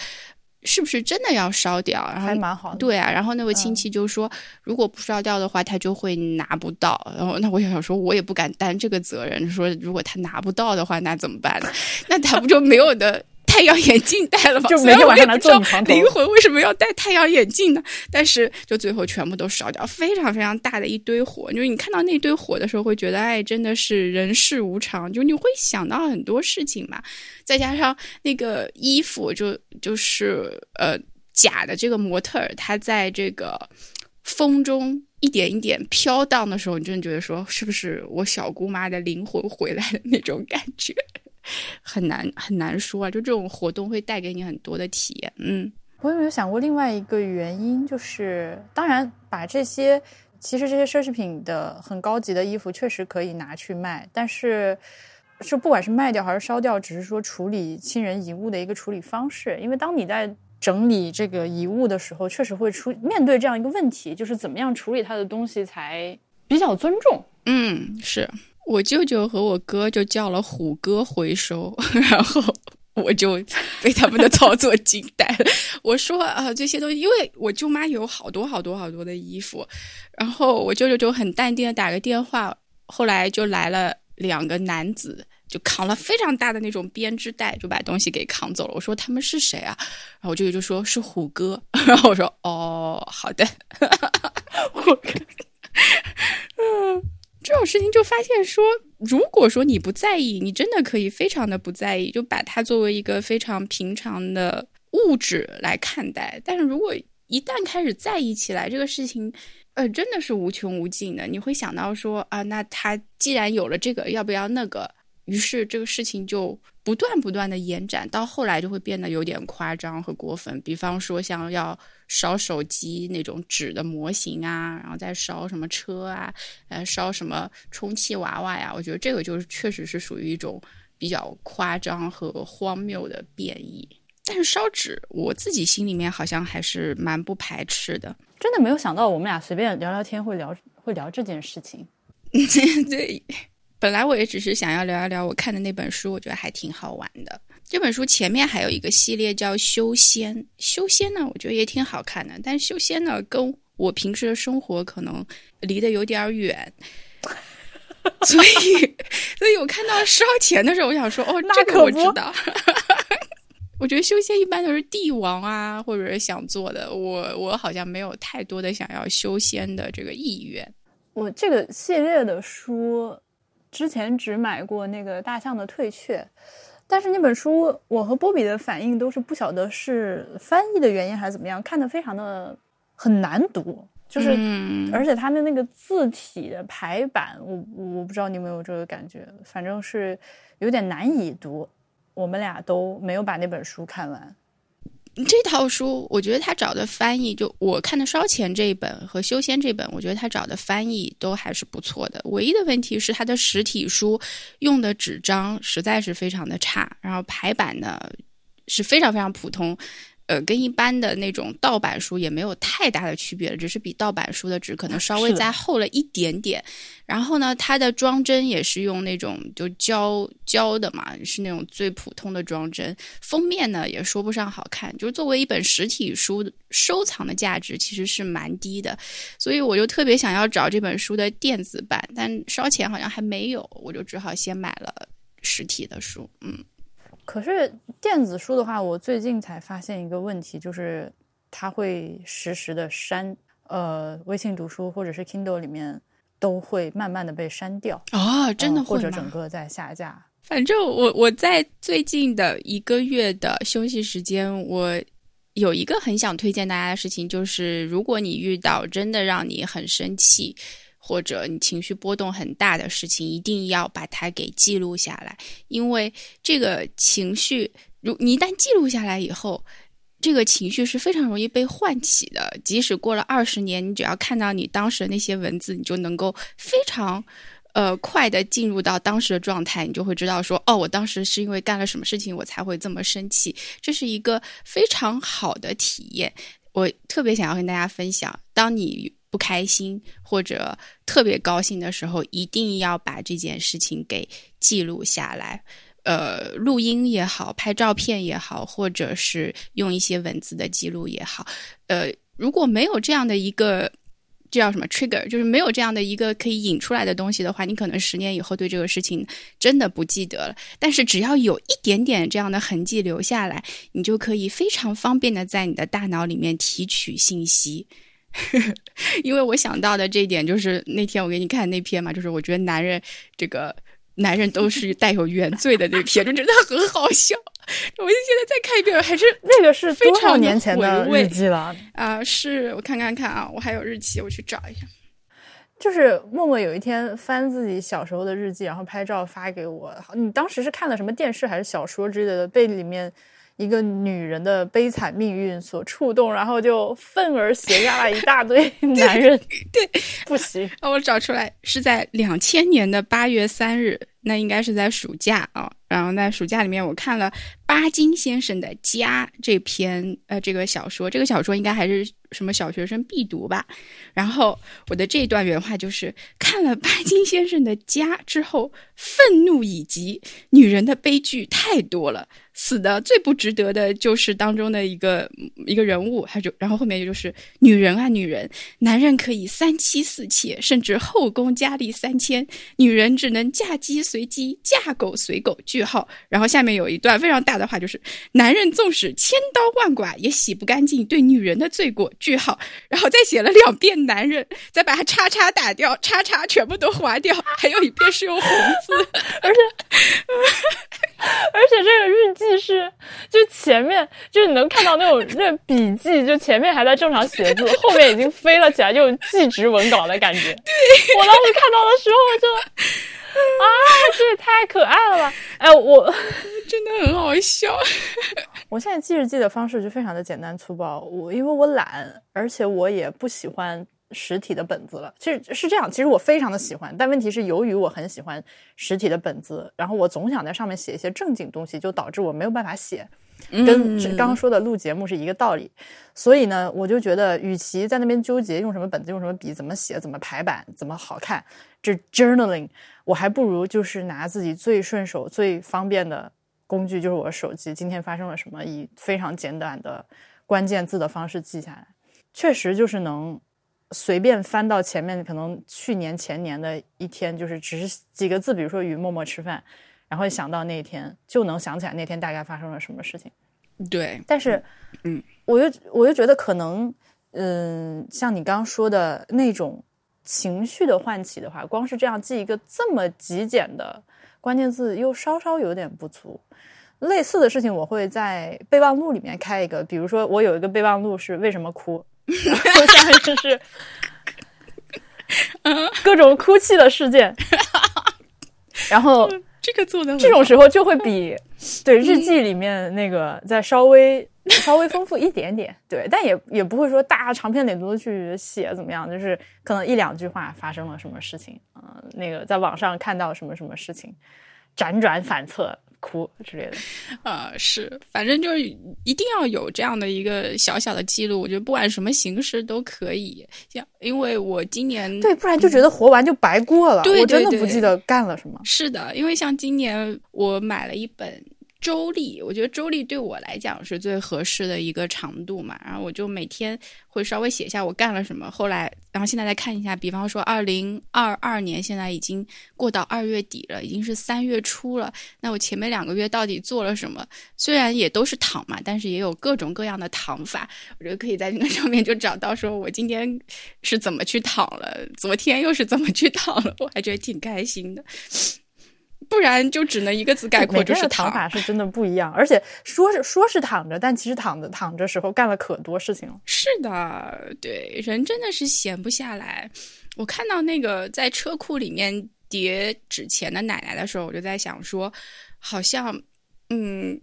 是不是真的要烧掉？然后还蛮好的。对啊，然后那位亲戚就说，如果不烧掉的话，他就会拿不到。然后那我想说，我也不敢担这个责任。说如果他拿不到的话，那怎么办呢？那他不就没有的？太阳眼镜戴了吗？就每天晚上来坐你床头。灵魂为什么要戴太阳眼镜呢？但是就最后全部都烧掉，非常非常大的一堆火。就是你看到那堆火的时候，会觉得哎，真的是人世无常。就你会想到很多事情嘛。再加上那个衣服，就就是呃假的这个模特儿，他在这个风中一点一点飘荡的时候，你真的觉得说，是不是我小姑妈的灵魂回来的那种感觉？很难很难说啊，就这种活动会带给你很多的体验。嗯，我有没有想过另外一个原因？就是当然，把这些其实这些奢侈品的很高级的衣服确实可以拿去卖，但是是不管是卖掉还是烧掉，只是说处理亲人遗物的一个处理方式。因为当你在整理这个遗物的时候，确实会出面对这样一个问题，就是怎么样处理他的东西才比较尊重。嗯，是。我舅舅和我哥就叫了虎哥回收，然后我就被他们的操作惊呆了。我说啊，这些东西，因为我舅妈有好多好多好多的衣服，然后我舅舅就很淡定的打个电话，后来就来了两个男子，就扛了非常大的那种编织袋，就把东西给扛走了。我说他们是谁啊？然后我舅舅就说是虎哥，然后我说哦，好的，虎哥，嗯。这种事情就发现说，如果说你不在意，你真的可以非常的不在意，就把它作为一个非常平常的物质来看待。但是如果一旦开始在意起来，这个事情，呃，真的是无穷无尽的。你会想到说啊，那他既然有了这个，要不要那个？于是这个事情就不断不断的延展，到后来就会变得有点夸张和过分。比方说像要烧手机那种纸的模型啊，然后再烧什么车啊，呃，烧什么充气娃娃呀，我觉得这个就是确实是属于一种比较夸张和荒谬的变异。但是烧纸，我自己心里面好像还是蛮不排斥的。真的没有想到我们俩随便聊聊天会聊会聊这件事情。对。本来我也只是想要聊一聊我看的那本书，我觉得还挺好玩的。这本书前面还有一个系列叫《修仙》，修仙呢，我觉得也挺好看的。但是修仙呢，跟我平时的生活可能离得有点远，所以，所以我看到烧钱的时候，我想说，哦，这个我知道。我觉得修仙一般都是帝王啊，或者是想做的。我我好像没有太多的想要修仙的这个意愿。我这个系列的书。之前只买过那个大象的退却，但是那本书我和波比的反应都是不晓得是翻译的原因还是怎么样，看的非常的很难读，就是而且它的那个字体的排版，我我不知道你有没有这个感觉，反正是有点难以读。我们俩都没有把那本书看完。这套书，我觉得他找的翻译，就我看的烧钱这一本和修仙这本，我觉得他找的翻译都还是不错的。唯一的问题是，他的实体书用的纸张实在是非常的差，然后排版呢是非常非常普通。呃，跟一般的那种盗版书也没有太大的区别了，只是比盗版书的纸可能稍微再厚了一点点。然后呢，它的装帧也是用那种就胶胶的嘛，是那种最普通的装帧。封面呢也说不上好看，就是作为一本实体书，收藏的价值其实是蛮低的。所以我就特别想要找这本书的电子版，但烧钱好像还没有，我就只好先买了实体的书。嗯。可是电子书的话，我最近才发现一个问题，就是它会实时的删，呃，微信读书或者是 Kindle 里面都会慢慢的被删掉啊，真的或者整个在下架。反正我我在最近的一个月的休息时间，我有一个很想推荐大家的事情，就是如果你遇到真的让你很生气。或者你情绪波动很大的事情，一定要把它给记录下来，因为这个情绪，如你一旦记录下来以后，这个情绪是非常容易被唤起的。即使过了二十年，你只要看到你当时的那些文字，你就能够非常呃快的进入到当时的状态，你就会知道说，哦，我当时是因为干了什么事情，我才会这么生气。这是一个非常好的体验。我特别想要跟大家分享，当你不开心或者特别高兴的时候，一定要把这件事情给记录下来。呃，录音也好，拍照片也好，或者是用一些文字的记录也好，呃，如果没有这样的一个，这叫什么 trigger，就是没有这样的一个可以引出来的东西的话，你可能十年以后对这个事情真的不记得了。但是只要有一点点这样的痕迹留下来，你就可以非常方便的在你的大脑里面提取信息。因为我想到的这一点就是那天我给你看那篇嘛，就是我觉得男人这个。男人都是带有原罪的那篇，就真的很好笑。我就现在再看一遍，还是那个是非常年前的日记了啊！是我看看看啊，我还有日期，我去找一下。就是默默有一天翻自己小时候的日记，然后拍照发给我。你当时是看了什么电视还是小说之类的，被里面一个女人的悲惨命运所触动，然后就愤而写下了一大堆 男人。对，不行。我找出来是在两千年的八月三日。那应该是在暑假啊，然后在暑假里面，我看了巴金先生的《家》这篇呃这个小说，这个小说应该还是什么小学生必读吧。然后我的这段原话就是看了巴金先生的《家》之后，愤怒以及女人的悲剧太多了。死的最不值得的就是当中的一个一个人物，他就然后后面就是女人啊女人，男人可以三妻四妾，甚至后宫佳丽三千，女人只能嫁鸡随鸡，嫁狗随狗。句号。然后下面有一段非常大的话，就是男人纵使千刀万剐，也洗不干净对女人的罪过。句号。然后再写了两遍男人，再把它叉叉打掉，叉叉全部都划掉，还有一遍是用红字，而且 而且这个日记。是，就前面就你能看到那种那笔记，就前面还在正常写字，后面已经飞了起来，就记直文稿的感觉。对我当时看到的时候就，啊，这也太可爱了吧！哎，我 真的很好笑。我现在记日记的方式就非常的简单粗暴，我因为我懒，而且我也不喜欢。实体的本子了，其实是这样。其实我非常的喜欢，但问题是，由于我很喜欢实体的本子，然后我总想在上面写一些正经东西，就导致我没有办法写。跟刚刚说的录节目是一个道理。所以呢，我就觉得，与其在那边纠结用什么本子、用什么笔、怎么写、怎么排版、怎么好看，这 journaling，我还不如就是拿自己最顺手、最方便的工具，就是我的手机。今天发生了什么，以非常简短的关键字的方式记下来，确实就是能。随便翻到前面，可能去年前年的一天，就是只是几个字，比如说与默默吃饭，然后想到那一天，就能想起来那天大概发生了什么事情。对，但是，嗯，我就我就觉得可能，嗯，像你刚刚说的那种情绪的唤起的话，光是这样记一个这么极简的关键字，又稍稍有点不足。类似的事情，我会在备忘录里面开一个，比如说我有一个备忘录是为什么哭。下面就是各种哭泣的事件，然后这个做的这种时候就会比 对日记里面那个再稍微稍微丰富一点点，对，但也也不会说大长篇累牍的去写怎么样，就是可能一两句话发生了什么事情，嗯，那个在网上看到什么什么事情，辗转反侧。哭之类的，呃，是，反正就是一定要有这样的一个小小的记录。我觉得不管什么形式都可以，像因为我今年对，不然就觉得活完就白过了。我真的不记得干了什么。是的，因为像今年我买了一本。周历，我觉得周历对我来讲是最合适的一个长度嘛。然后我就每天会稍微写一下我干了什么。后来，然后现在再看一下，比方说二零二二年现在已经过到二月底了，已经是三月初了。那我前面两个月到底做了什么？虽然也都是躺嘛，但是也有各种各样的躺法。我觉得可以在那个上面就找到，说我今天是怎么去躺了，昨天又是怎么去躺了，我还觉得挺开心的。不然就只能一个字概括，就是躺法是真的不一样。而且说是说是躺着，但其实躺着躺着时候干了可多事情了。是的，对，人真的是闲不下来。我看到那个在车库里面叠纸钱的奶奶的时候，我就在想说，好像嗯，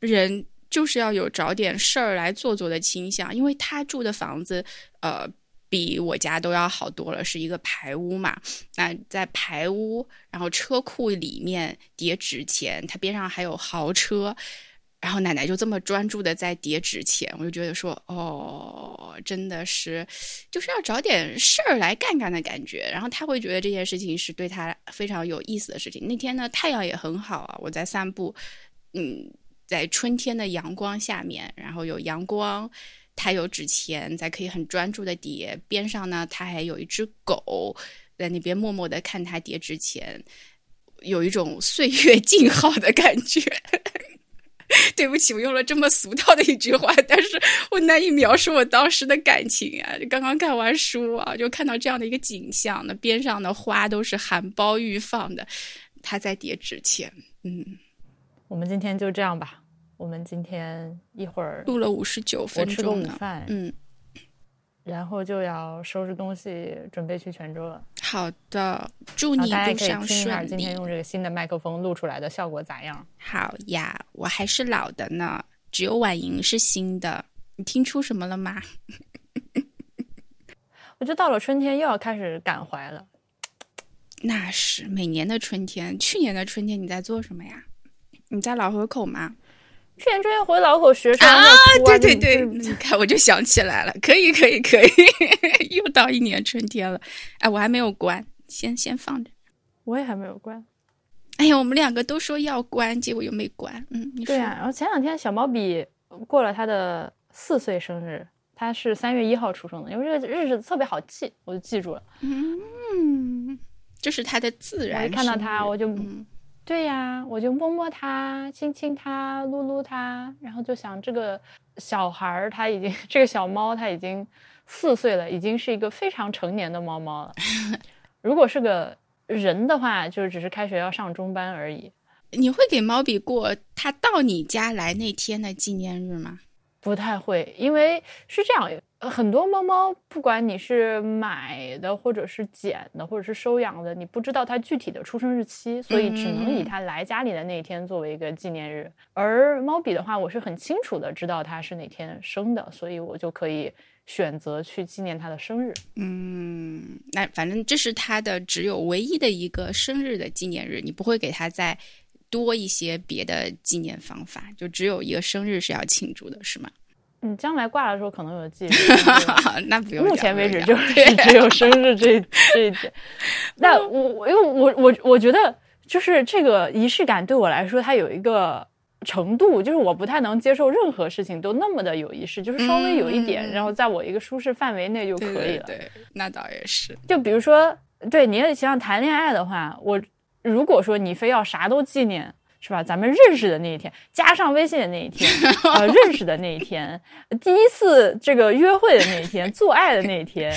人就是要有找点事儿来做做的倾向，因为他住的房子，呃。比我家都要好多了，是一个排屋嘛。那在排屋，然后车库里面叠纸钱，它边上还有豪车。然后奶奶就这么专注的在叠纸钱，我就觉得说，哦，真的是，就是要找点事儿来干干的感觉。然后他会觉得这件事情是对他非常有意思的事情。那天呢，太阳也很好啊，我在散步，嗯，在春天的阳光下面，然后有阳光，他有纸钱，在可以很专注的叠。边上呢，他还有一只狗在那边默默的看他叠纸钱，有一种岁月静好的感觉。对不起，我用了这么俗套的一句话，但是我难以描述我当时的感情啊！刚刚看完书啊，就看到这样的一个景象，那边上的花都是含苞欲放的，他在叠纸钱。嗯，我们今天就这样吧，我们今天一会儿录了五十九分钟，我吃个午饭，嗯。然后就要收拾东西，准备去泉州了。好的，祝你路上顺利。今天用这个新的麦克风录出来的效果咋样？好呀，我还是老的呢，只有婉莹是新的。你听出什么了吗？我就到了春天又要开始感怀了。那是每年的春天。去年的春天你在做什么呀？你在老河口吗？去年春天回老口学生啊，对对对，你看我就想起来了，可以可以可以，又到一年春天了。哎，我还没有关，先先放着。我也还没有关。哎呀，我们两个都说要关，结果又没关。嗯，对呀。然后前两天小毛笔过了他的四岁生日，他是三月一号出生的，因为这个日子特别好记，我就记住了。嗯，这是他的自然。我一看到他，我就。对呀，我就摸摸它，亲亲它，撸撸它，然后就想这个小孩儿他已经，这个小猫它已经四岁了，已经是一个非常成年的猫猫了。如果是个人的话，就是只是开学要上中班而已。你会给猫比过它到你家来那天的纪念日吗？不太会，因为是这样。很多猫猫，不管你是买的，或者是捡的，或者是收养的，你不知道它具体的出生日期，所以只能以它来家里的那一天作为一个纪念日。而猫比的话，我是很清楚的知道它是哪天生的，所以我就可以选择去纪念它的生日。嗯，那反正这是它的只有唯一的一个生日的纪念日，你不会给它再多一些别的纪念方法，就只有一个生日是要庆祝的，是吗？你将来挂的时候可能有记忆 那不用。目前为止就 是只有生日这这一点。那我因为我我我觉得就是这个仪式感对我来说，它有一个程度，就是我不太能接受任何事情都那么的有仪式，就是稍微有一点，然后在我一个舒适范围内就可以了。对，那倒也是。就比如说，对你也想谈恋爱的话，我如果说你非要啥都纪念。是吧？咱们认识的那一天，加上微信的那一天，呃，认识的那一天，第一次这个约会的那一天，做爱的那一天，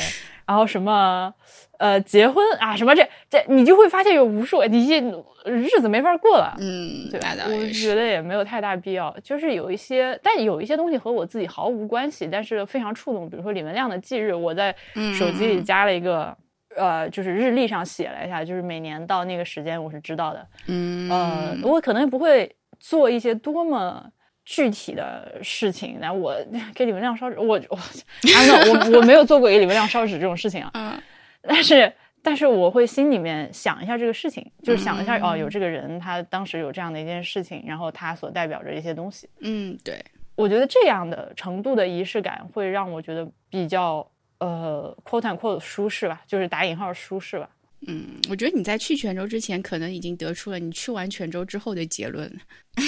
然后什么，呃，结婚啊，什么这这，你就会发现有无数，你这日子没法过了。嗯，对吧，我觉得也没有太大必要。就是有一些，但有一些东西和我自己毫无关系，但是非常触动。比如说李文亮的忌日，我在手机里加了一个。呃，就是日历上写了一下，就是每年到那个时间我是知道的。嗯，呃，我可能不会做一些多么具体的事情。那我给李文亮烧纸，我我我我没有做过给李文亮烧纸这种事情啊。嗯，但是但是我会心里面想一下这个事情，就是想一下哦，有这个人，他当时有这样的一件事情，然后他所代表着一些东西。嗯，对，我觉得这样的程度的仪式感会让我觉得比较。呃，quote and quote 舒适吧，就是打引号舒适吧。嗯，我觉得你在去泉州之前，可能已经得出了你去完泉州之后的结论。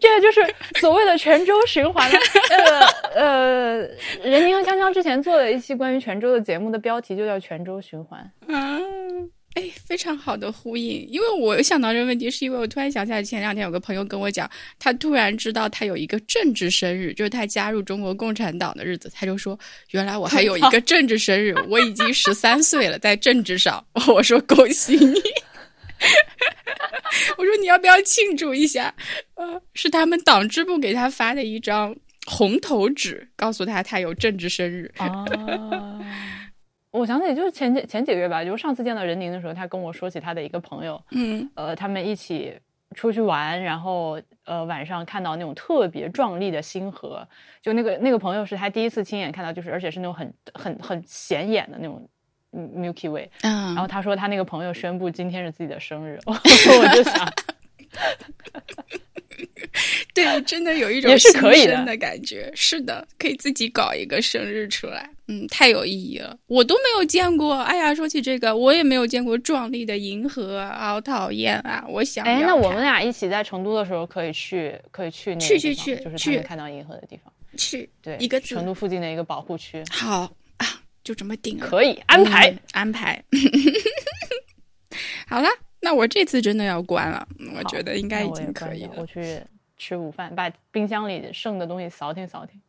这个就是所谓的泉州循环。呃呃，任宁和香香之前做了一期关于泉州的节目，的标题就叫泉州循环。非常好的呼应，因为我想到这个问题，是因为我突然想起来，前两天有个朋友跟我讲，他突然知道他有一个政治生日，就是他加入中国共产党的日子，他就说，原来我还有一个政治生日，我已经十三岁了，在政治上，我说恭喜你，我说你要不要庆祝一下？呃，是他们党支部给他发的一张红头纸，告诉他他有政治生日。我想起就是前几前几个月吧，就是上次见到任宁的时候，他跟我说起他的一个朋友，嗯，呃，他们一起出去玩，然后呃晚上看到那种特别壮丽的星河，就那个那个朋友是他第一次亲眼看到，就是而且是那种很很很显眼的那种 Milky Way。嗯，然后他说他那个朋友宣布今天是自己的生日，我就想。对，真的有一种也是可以的感觉。是的，可以自己搞一个生日出来，嗯，太有意义了。我都没有见过。哎呀，说起这个，我也没有见过壮丽的银河，好讨厌啊！我想，哎，那我们俩一起在成都的时候可以去，可以去那去去去，就是能看到银河的地方。去，对，一个成都附近的一个保护区。好啊，就这么定了，可以安排安排。好了。那我这次真的要关了，我觉得应该已经可以了。我去吃午饭，把冰箱里剩的东西扫听扫听。